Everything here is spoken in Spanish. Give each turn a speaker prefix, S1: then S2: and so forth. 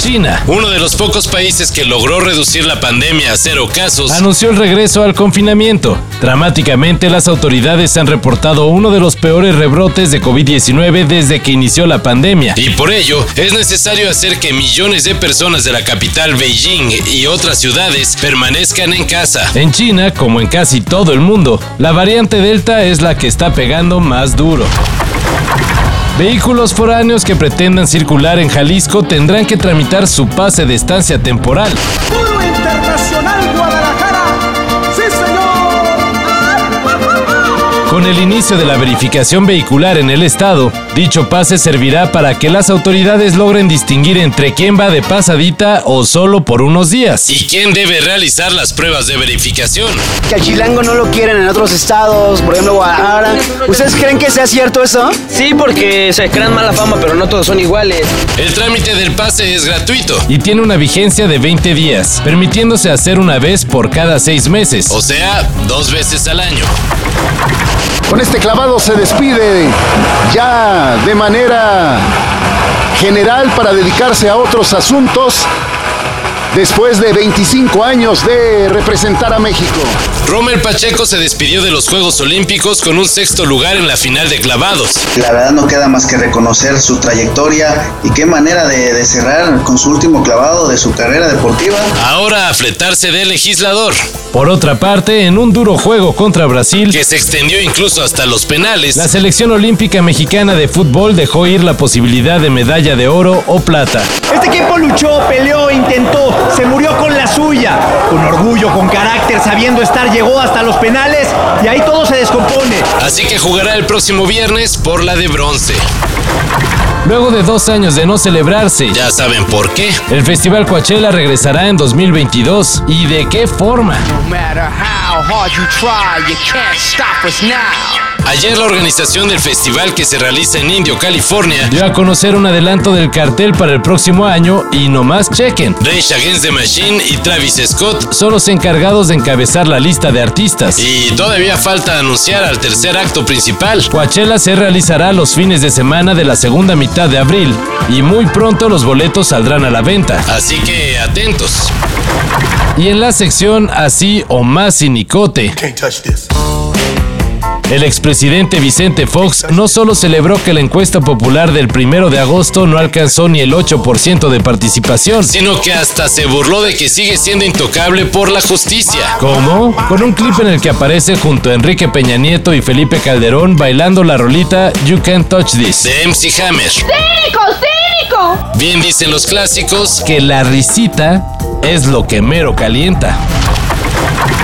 S1: China, uno de los pocos países que logró reducir la pandemia a cero casos,
S2: anunció el regreso al confinamiento. Dramáticamente, las autoridades han reportado uno de los peores rebrotes de COVID-19 desde que inició la pandemia.
S1: Y por ello, es necesario hacer que millones de personas de la capital Beijing y otras ciudades permanezcan en casa.
S2: En China, como en casi todo el mundo, la variante Delta es la que está pegando más duro. Vehículos foráneos que pretendan circular en Jalisco tendrán que tramitar su pase de estancia temporal. Con el inicio de la verificación vehicular en el estado, dicho pase servirá para que las autoridades logren distinguir entre quién va de pasadita o solo por unos días.
S1: ¿Y quién debe realizar las pruebas de verificación?
S3: Que al chilango no lo quieren en otros estados, por ejemplo Guadalajara. ¿Ustedes creen que sea cierto eso?
S4: Sí, porque se crean mala fama, pero no todos son iguales.
S1: El trámite del pase es gratuito.
S2: Y tiene una vigencia de 20 días, permitiéndose hacer una vez por cada seis meses.
S1: O sea, dos veces al año.
S5: Con este clavado se despide ya de manera general para dedicarse a otros asuntos después de 25 años de representar a México.
S1: Romer Pacheco se despidió de los Juegos Olímpicos con un sexto lugar en la final de clavados.
S6: La verdad no queda más que reconocer su trayectoria y qué manera de, de cerrar con su último clavado de su carrera deportiva.
S1: Ahora a fletarse de legislador.
S2: Por otra parte, en un duro juego contra Brasil,
S1: que se extendió incluso hasta los penales,
S2: la selección olímpica mexicana de fútbol dejó ir la posibilidad de medalla de oro o plata.
S7: Este equipo luchó, peleó, intentó, se murió con la suya, con orgullo, con carácter, sabiendo estar, llegó hasta los penales y ahí todo se descompone.
S1: Así que jugará el próximo viernes por la de bronce.
S2: Luego de dos años de no celebrarse,
S1: ya saben por qué.
S2: El Festival Coachella regresará en 2022. ¿Y de qué forma?
S1: Ayer la organización del festival que se realiza en Indio, California,
S2: dio a conocer un adelanto del cartel para el próximo año y nomás chequen.
S1: Rage Against the Machine y Travis Scott
S2: son los encargados de encabezar la lista de artistas.
S1: Y todavía falta anunciar al tercer acto principal.
S2: Coachella se realizará los fines de semana de la segunda mitad de abril y muy pronto los boletos saldrán a la venta.
S1: Así que atentos.
S2: Y en la sección Así o más sinicote. El expresidente Vicente Fox no solo celebró que la encuesta popular del primero de agosto no alcanzó ni el 8% de participación,
S1: sino que hasta se burló de que sigue siendo intocable por la justicia.
S2: ¿Cómo? Con un clip en el que aparece junto a Enrique Peña Nieto y Felipe Calderón bailando la rolita You Can't Touch This
S1: de MC Hammer.
S8: ¡Cínico, cínico!
S1: Bien dicen los clásicos
S2: que la risita es lo que mero calienta.